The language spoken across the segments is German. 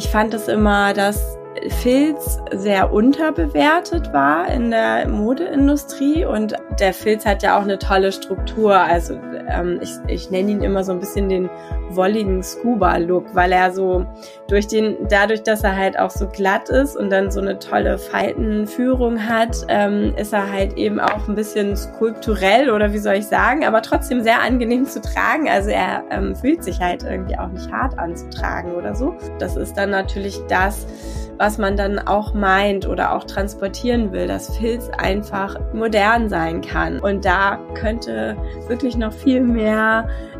Ich fand es immer, dass Filz sehr unterbewertet war in der Modeindustrie und der Filz hat ja auch eine tolle Struktur. Also ähm, ich, ich nenne ihn immer so ein bisschen den wolligen Scuba-Look, weil er so durch den, dadurch, dass er halt auch so glatt ist und dann so eine tolle Faltenführung hat, ähm, ist er halt eben auch ein bisschen skulpturell oder wie soll ich sagen, aber trotzdem sehr angenehm zu tragen. Also er ähm, fühlt sich halt irgendwie auch nicht hart anzutragen oder so. Das ist dann natürlich das, was man dann auch meint oder auch transportieren will, dass Filz einfach modern sein kann. Und da könnte wirklich noch viel mehr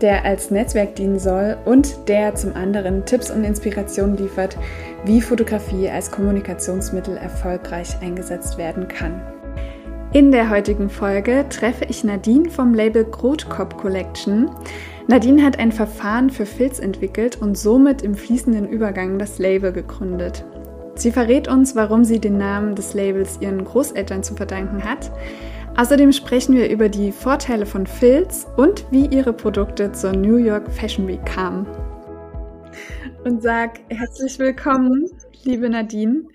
der als Netzwerk dienen soll und der zum anderen Tipps und Inspirationen liefert, wie Fotografie als Kommunikationsmittel erfolgreich eingesetzt werden kann. In der heutigen Folge treffe ich Nadine vom Label Grotkop Collection. Nadine hat ein Verfahren für Filz entwickelt und somit im fließenden Übergang das Label gegründet. Sie verrät uns, warum sie den Namen des Labels ihren Großeltern zu verdanken hat. Außerdem sprechen wir über die Vorteile von Filz und wie ihre Produkte zur New York Fashion Week kamen. Und sag herzlich willkommen, liebe Nadine.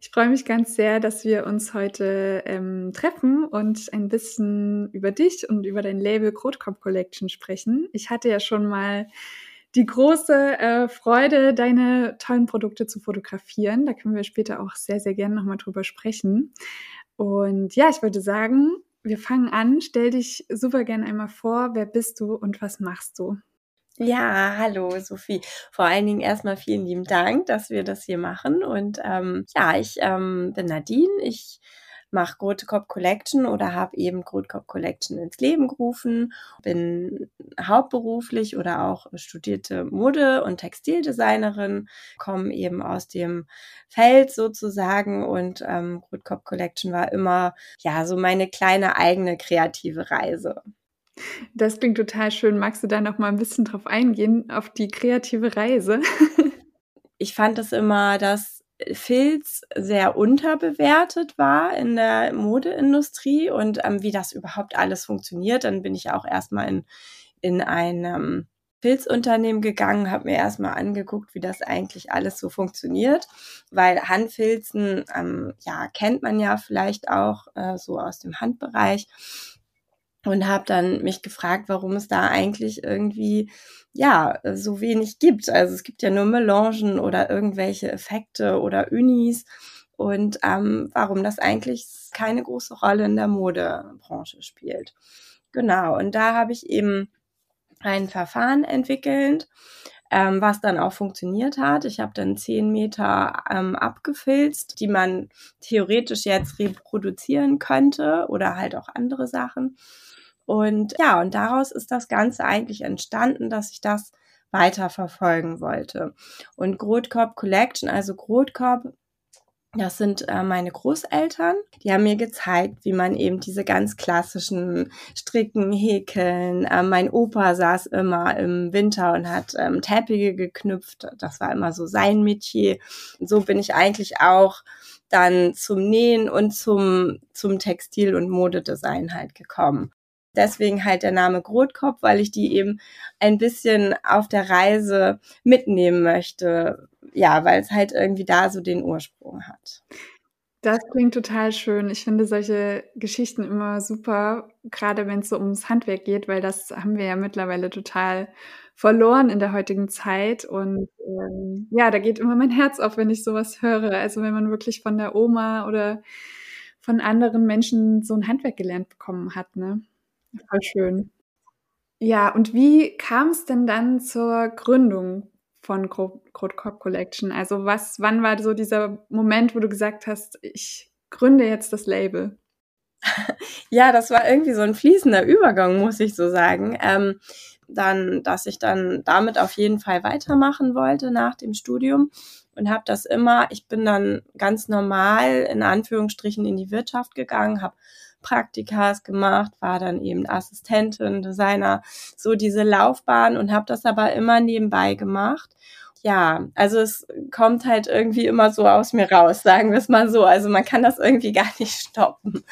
Ich freue mich ganz sehr, dass wir uns heute ähm, treffen und ein bisschen über dich und über dein Label Grotkopf Collection sprechen. Ich hatte ja schon mal die große äh, Freude, deine tollen Produkte zu fotografieren. Da können wir später auch sehr, sehr gerne nochmal drüber sprechen. Und ja, ich würde sagen, wir fangen an. Stell dich super gerne einmal vor. Wer bist du und was machst du? Ja, hallo Sophie. Vor allen Dingen erstmal vielen lieben Dank, dass wir das hier machen. Und ähm, ja, ich ähm, bin Nadine. Ich mache Grote Cop Collection oder habe eben Grote Cop Collection ins Leben gerufen. Bin hauptberuflich oder auch studierte Mode- und Textildesignerin, komme eben aus dem Feld sozusagen und ähm, Grote Cop Collection war immer ja so meine kleine eigene kreative Reise. Das klingt total schön. Magst du da noch mal ein bisschen drauf eingehen, auf die kreative Reise? ich fand es immer, dass Filz sehr unterbewertet war in der Modeindustrie und ähm, wie das überhaupt alles funktioniert. Dann bin ich auch erstmal in, in ein ähm, Filzunternehmen gegangen, habe mir erstmal angeguckt, wie das eigentlich alles so funktioniert, weil Handfilzen, ähm, ja, kennt man ja vielleicht auch äh, so aus dem Handbereich und habe dann mich gefragt, warum es da eigentlich irgendwie ja so wenig gibt. Also es gibt ja nur Melangen oder irgendwelche Effekte oder Unis und ähm, warum das eigentlich keine große Rolle in der Modebranche spielt. Genau, und da habe ich eben ein Verfahren entwickelt, ähm, was dann auch funktioniert hat. Ich habe dann zehn Meter ähm, abgefilzt, die man theoretisch jetzt reproduzieren könnte oder halt auch andere Sachen. Und ja, und daraus ist das Ganze eigentlich entstanden, dass ich das weiter verfolgen wollte. Und Grotkorb Collection, also Grotkorb, das sind äh, meine Großeltern. Die haben mir gezeigt, wie man eben diese ganz klassischen Stricken, Häkeln. Äh, mein Opa saß immer im Winter und hat ähm, Teppiche geknüpft. Das war immer so sein Metier. so bin ich eigentlich auch dann zum Nähen und zum, zum Textil- und Modedesign halt gekommen. Deswegen halt der Name Grotkopf, weil ich die eben ein bisschen auf der Reise mitnehmen möchte. Ja, weil es halt irgendwie da so den Ursprung hat. Das klingt total schön. Ich finde solche Geschichten immer super, gerade wenn es so ums Handwerk geht, weil das haben wir ja mittlerweile total verloren in der heutigen Zeit. Und ähm, ja, da geht immer mein Herz auf, wenn ich sowas höre. Also wenn man wirklich von der Oma oder von anderen Menschen so ein Handwerk gelernt bekommen hat, ne? Voll schön. Ja, und wie kam es denn dann zur Gründung von Grotkorb Collection? Also was, wann war so dieser Moment, wo du gesagt hast, ich gründe jetzt das Label? Ja, das war irgendwie so ein fließender Übergang, muss ich so sagen. Ähm, dann, dass ich dann damit auf jeden Fall weitermachen wollte nach dem Studium und habe das immer, ich bin dann ganz normal in Anführungsstrichen in die Wirtschaft gegangen, habe Praktikas gemacht, war dann eben Assistentin, Designer, so diese Laufbahn und habe das aber immer nebenbei gemacht. Ja, also es kommt halt irgendwie immer so aus mir raus, sagen wir es mal so. Also man kann das irgendwie gar nicht stoppen.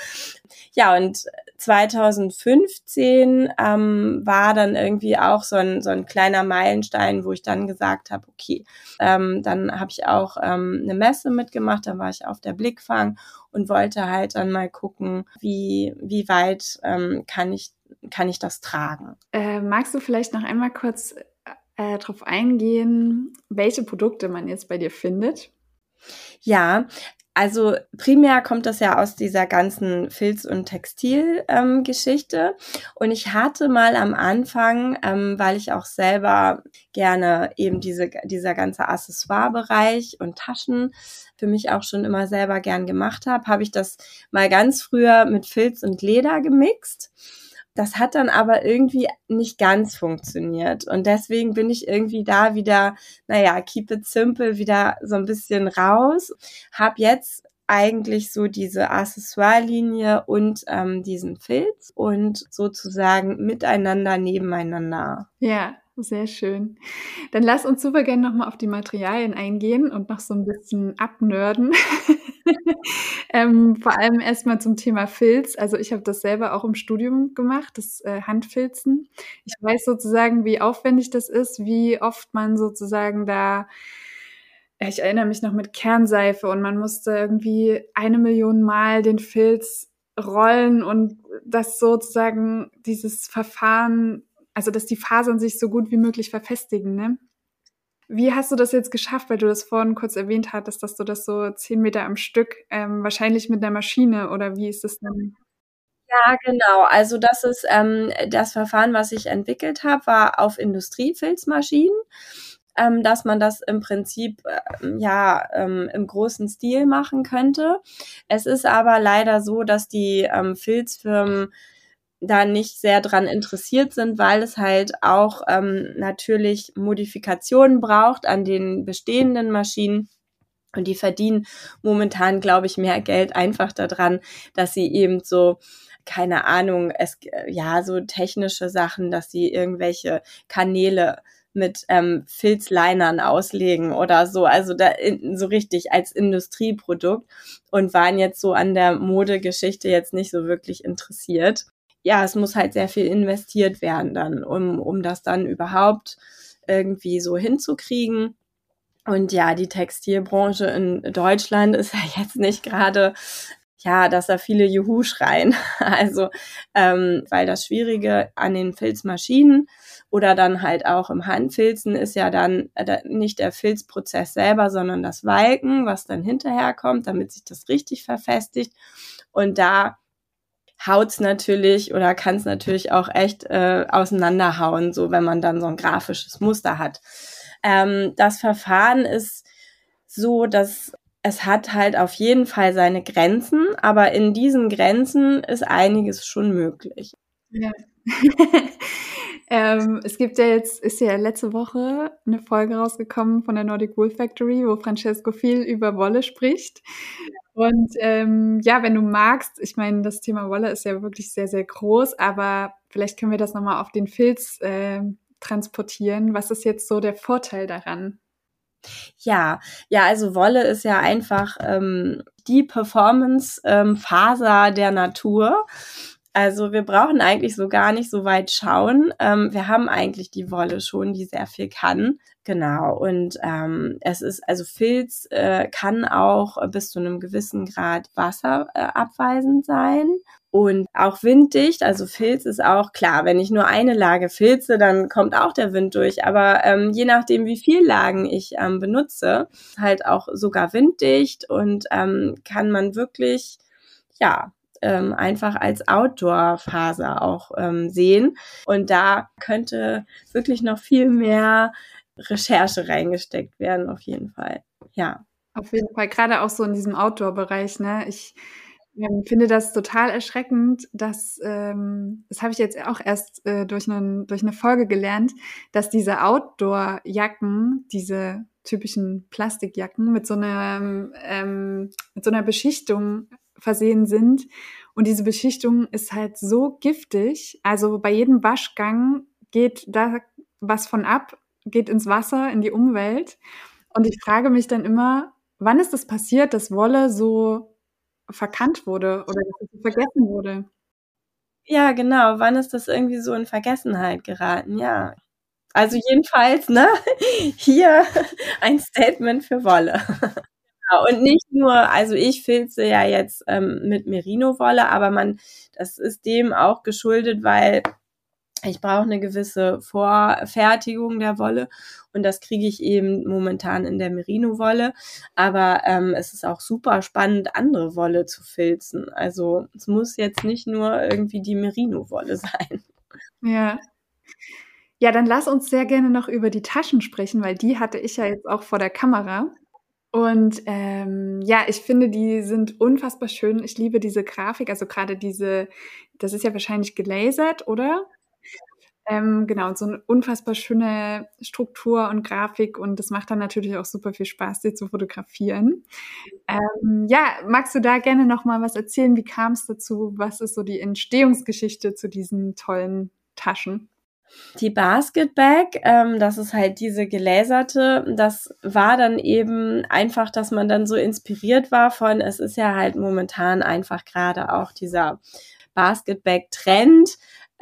Ja, und 2015 ähm, war dann irgendwie auch so ein, so ein kleiner Meilenstein, wo ich dann gesagt habe, okay, ähm, dann habe ich auch ähm, eine Messe mitgemacht, da war ich auf der Blickfang und wollte halt dann mal gucken, wie, wie weit ähm, kann ich kann ich das tragen. Äh, magst du vielleicht noch einmal kurz äh, darauf eingehen, welche Produkte man jetzt bei dir findet? Ja, also primär kommt das ja aus dieser ganzen Filz- und Textilgeschichte. Ähm, und ich hatte mal am Anfang, ähm, weil ich auch selber gerne eben diese, dieser ganze Accessoire-Bereich und Taschen für mich auch schon immer selber gern gemacht habe, habe ich das mal ganz früher mit Filz und Leder gemixt. Das hat dann aber irgendwie nicht ganz funktioniert. Und deswegen bin ich irgendwie da wieder, naja, keep it simple, wieder so ein bisschen raus. Hab jetzt eigentlich so diese Accessoire-Linie und ähm, diesen Filz und sozusagen miteinander nebeneinander. Ja, sehr schön. Dann lass uns super gerne nochmal auf die Materialien eingehen und noch so ein bisschen abnörden. ähm, vor allem erstmal zum Thema Filz. Also ich habe das selber auch im Studium gemacht, das äh, Handfilzen. Ich weiß sozusagen, wie aufwendig das ist, wie oft man sozusagen da ich erinnere mich noch mit Kernseife und man musste irgendwie eine Million Mal den Filz rollen und das sozusagen dieses Verfahren, also dass die Fasern sich so gut wie möglich verfestigen, ne? Wie hast du das jetzt geschafft, weil du das vorhin kurz erwähnt hattest, dass du das so zehn Meter am Stück, ähm, wahrscheinlich mit einer Maschine oder wie ist das dann? Ja, genau. Also das ist ähm, das Verfahren, was ich entwickelt habe, war auf Industriefilzmaschinen ähm, dass man das im Prinzip äh, ja ähm, im großen Stil machen könnte. Es ist aber leider so, dass die ähm, Filzfirmen da nicht sehr dran interessiert sind, weil es halt auch ähm, natürlich Modifikationen braucht an den bestehenden Maschinen. Und die verdienen momentan, glaube ich, mehr Geld einfach daran, dass sie eben so keine Ahnung, es ja so technische Sachen, dass sie irgendwelche Kanäle mit ähm, Filzlinern auslegen oder so, also da in, so richtig als Industrieprodukt und waren jetzt so an der Modegeschichte jetzt nicht so wirklich interessiert. Ja, es muss halt sehr viel investiert werden dann, um, um das dann überhaupt irgendwie so hinzukriegen. Und ja, die Textilbranche in Deutschland ist ja jetzt nicht gerade ja, dass da viele Juhu schreien. Also, ähm, weil das Schwierige an den Filzmaschinen oder dann halt auch im Handfilzen ist ja dann äh, nicht der Filzprozess selber, sondern das Walken, was dann hinterher kommt, damit sich das richtig verfestigt. Und da haut's natürlich oder kann es natürlich auch echt äh, auseinanderhauen, so wenn man dann so ein grafisches Muster hat. Ähm, das Verfahren ist so, dass es hat halt auf jeden Fall seine Grenzen, aber in diesen Grenzen ist einiges schon möglich. Ja. ähm, es gibt ja jetzt, ist ja letzte Woche eine Folge rausgekommen von der Nordic Wool Factory, wo Francesco viel über Wolle spricht. Und ähm, ja, wenn du magst, ich meine, das Thema Wolle ist ja wirklich sehr, sehr groß, aber vielleicht können wir das nochmal auf den Filz äh, transportieren. Was ist jetzt so der Vorteil daran? Ja, ja, also Wolle ist ja einfach ähm, die Performance-Faser ähm, der Natur. Also wir brauchen eigentlich so gar nicht so weit schauen. Ähm, wir haben eigentlich die Wolle schon, die sehr viel kann. Genau. Und ähm, es ist, also Filz äh, kann auch bis zu einem gewissen Grad wasserabweisend äh, sein. Und auch winddicht, also Filz ist auch klar, wenn ich nur eine Lage filze, dann kommt auch der Wind durch. Aber ähm, je nachdem, wie viel Lagen ich ähm, benutze, halt auch sogar winddicht und ähm, kann man wirklich, ja, ähm, einfach als Outdoor-Phase auch ähm, sehen. Und da könnte wirklich noch viel mehr Recherche reingesteckt werden, auf jeden Fall. Ja. Auf jeden Fall, gerade auch so in diesem Outdoor-Bereich, ne? Ich ähm, finde das total erschreckend, dass, ähm, das habe ich jetzt auch erst äh, durch, einen, durch eine Folge gelernt, dass diese Outdoor-Jacken, diese typischen Plastikjacken mit so einer, ähm, mit so einer Beschichtung versehen sind. Und diese Beschichtung ist halt so giftig. Also bei jedem Waschgang geht da was von ab, geht ins Wasser, in die Umwelt. Und ich frage mich dann immer, wann ist das passiert, dass Wolle so verkannt wurde oder vergessen wurde? Ja, genau. Wann ist das irgendwie so in Vergessenheit geraten? Ja. Also jedenfalls, ne? Hier ein Statement für Wolle. Genau, und nicht nur, also ich filze ja jetzt ähm, mit Merino-Wolle, aber man, das ist dem auch geschuldet, weil ich brauche eine gewisse Vorfertigung der Wolle und das kriege ich eben momentan in der Merino-Wolle. Aber ähm, es ist auch super spannend, andere Wolle zu filzen. Also es muss jetzt nicht nur irgendwie die Merino-Wolle sein. Ja. Ja, dann lass uns sehr gerne noch über die Taschen sprechen, weil die hatte ich ja jetzt auch vor der Kamera. Und ähm, ja, ich finde, die sind unfassbar schön. Ich liebe diese Grafik, also gerade diese, das ist ja wahrscheinlich gelasert, oder? Ähm, genau, so eine unfassbar schöne Struktur und Grafik und das macht dann natürlich auch super viel Spaß, sie zu fotografieren. Ähm, ja, magst du da gerne noch mal was erzählen? Wie kam es dazu? Was ist so die Entstehungsgeschichte zu diesen tollen Taschen? Die Basketbag, ähm, das ist halt diese gelaserte, das war dann eben einfach, dass man dann so inspiriert war von, es ist ja halt momentan einfach gerade auch dieser Basketbag-Trend,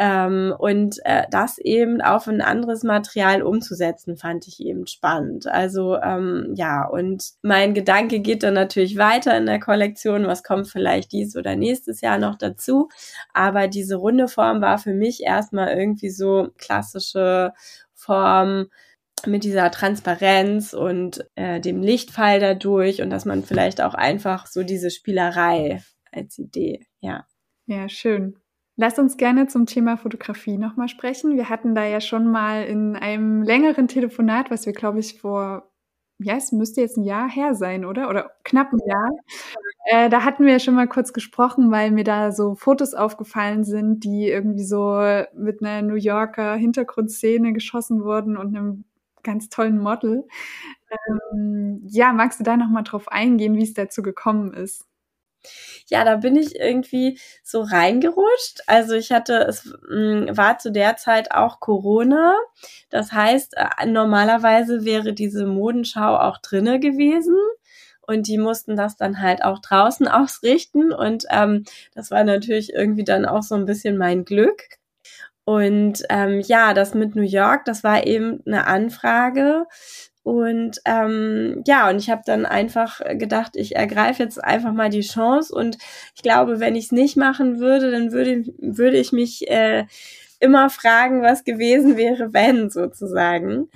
ähm, und äh, das eben auf ein anderes Material umzusetzen, fand ich eben spannend. Also ähm, ja, und mein Gedanke geht dann natürlich weiter in der Kollektion, was kommt vielleicht dies oder nächstes Jahr noch dazu. Aber diese runde Form war für mich erstmal irgendwie so klassische Form mit dieser Transparenz und äh, dem Lichtfall dadurch und dass man vielleicht auch einfach so diese Spielerei als Idee, ja. Ja, schön. Lass uns gerne zum Thema Fotografie nochmal sprechen. Wir hatten da ja schon mal in einem längeren Telefonat, was wir, glaube ich, vor, ja, es müsste jetzt ein Jahr her sein, oder? Oder knapp ein Jahr. Äh, da hatten wir ja schon mal kurz gesprochen, weil mir da so Fotos aufgefallen sind, die irgendwie so mit einer New Yorker Hintergrundszene geschossen wurden und einem ganz tollen Model. Ähm, ja, magst du da nochmal drauf eingehen, wie es dazu gekommen ist? Ja, da bin ich irgendwie so reingerutscht. Also ich hatte, es mm, war zu der Zeit auch Corona. Das heißt, äh, normalerweise wäre diese Modenschau auch drinne gewesen. Und die mussten das dann halt auch draußen ausrichten. Und ähm, das war natürlich irgendwie dann auch so ein bisschen mein Glück. Und ähm, ja, das mit New York, das war eben eine Anfrage und ähm, ja, und ich habe dann einfach gedacht, ich ergreife jetzt einfach mal die Chance. Und ich glaube, wenn ich es nicht machen würde, dann würde, würde ich mich äh, immer fragen, was gewesen wäre, wenn sozusagen.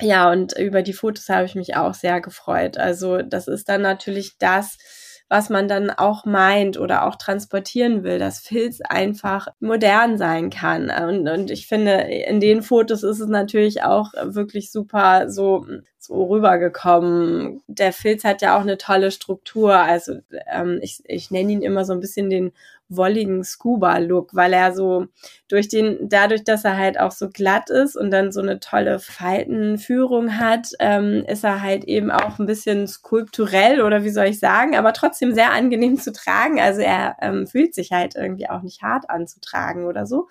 Ja, und über die Fotos habe ich mich auch sehr gefreut. Also das ist dann natürlich das, was man dann auch meint oder auch transportieren will, dass Filz einfach modern sein kann. Und, und ich finde, in den Fotos ist es natürlich auch wirklich super so, so rübergekommen. Der Filz hat ja auch eine tolle Struktur. Also ähm, ich, ich nenne ihn immer so ein bisschen den wolligen Scuba-Look, weil er so durch den, dadurch, dass er halt auch so glatt ist und dann so eine tolle Faltenführung hat, ähm, ist er halt eben auch ein bisschen skulpturell oder wie soll ich sagen, aber trotzdem sehr angenehm zu tragen. Also er ähm, fühlt sich halt irgendwie auch nicht hart anzutragen oder so.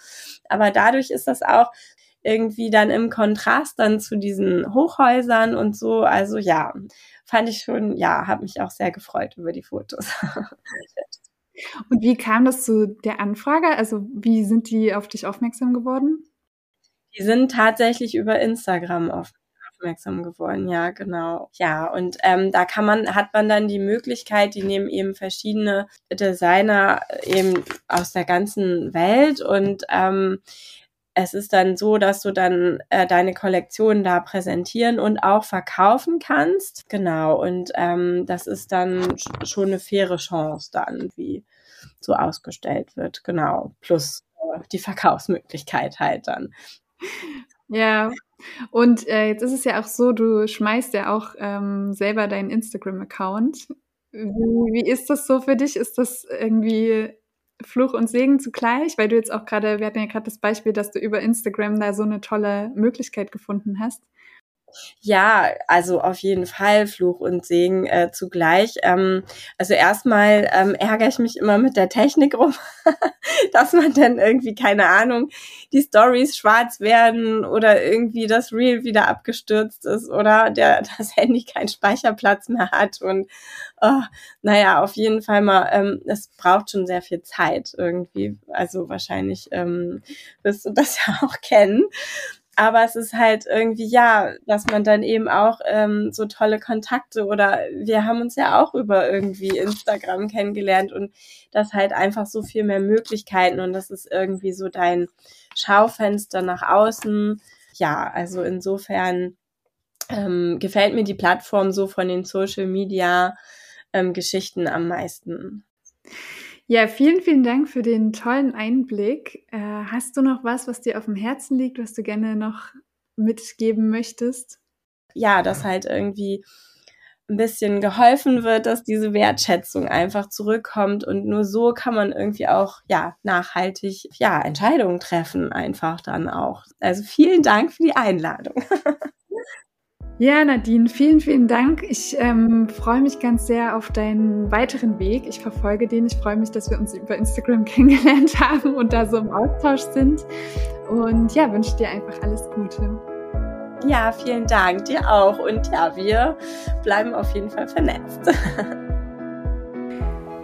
Aber dadurch ist das auch irgendwie dann im Kontrast dann zu diesen Hochhäusern und so. Also ja, fand ich schon, ja, habe mich auch sehr gefreut über die Fotos. Und wie kam das zu der Anfrage? Also wie sind die auf dich aufmerksam geworden? Die sind tatsächlich über Instagram aufmerksam geworden, ja, genau. Ja, und ähm, da kann man, hat man dann die Möglichkeit, die nehmen eben verschiedene Designer eben aus der ganzen Welt und ähm, es ist dann so, dass du dann äh, deine Kollektion da präsentieren und auch verkaufen kannst. Genau, und ähm, das ist dann schon eine faire Chance dann, wie so ausgestellt wird. Genau, plus äh, die Verkaufsmöglichkeit halt dann. Ja, und äh, jetzt ist es ja auch so, du schmeißt ja auch ähm, selber deinen Instagram-Account. Wie, wie ist das so für dich? Ist das irgendwie Fluch und Segen zugleich? Weil du jetzt auch gerade, wir hatten ja gerade das Beispiel, dass du über Instagram da so eine tolle Möglichkeit gefunden hast. Ja, also auf jeden Fall Fluch und Segen äh, zugleich. Ähm, also erstmal ähm, ärgere ich mich immer mit der Technik rum, dass man dann irgendwie, keine Ahnung, die Stories schwarz werden oder irgendwie das Reel wieder abgestürzt ist oder der, das Handy keinen Speicherplatz mehr hat. Und oh, naja, auf jeden Fall mal, ähm, es braucht schon sehr viel Zeit irgendwie. Also wahrscheinlich ähm, wirst du das ja auch kennen. Aber es ist halt irgendwie, ja, dass man dann eben auch ähm, so tolle Kontakte oder wir haben uns ja auch über irgendwie Instagram kennengelernt und das halt einfach so viel mehr Möglichkeiten und das ist irgendwie so dein Schaufenster nach außen. Ja, also insofern ähm, gefällt mir die Plattform so von den Social Media ähm, Geschichten am meisten. Ja, vielen, vielen Dank für den tollen Einblick. Äh, hast du noch was, was dir auf dem Herzen liegt, was du gerne noch mitgeben möchtest? Ja, dass halt irgendwie ein bisschen geholfen wird, dass diese Wertschätzung einfach zurückkommt und nur so kann man irgendwie auch ja nachhaltig ja Entscheidungen treffen einfach dann auch. Also vielen Dank für die Einladung. Ja, Nadine, vielen, vielen Dank. Ich ähm, freue mich ganz sehr auf deinen weiteren Weg. Ich verfolge den. Ich freue mich, dass wir uns über Instagram kennengelernt haben und da so im Austausch sind. Und ja, wünsche dir einfach alles Gute. Ja, vielen Dank. Dir auch. Und ja, wir bleiben auf jeden Fall vernetzt.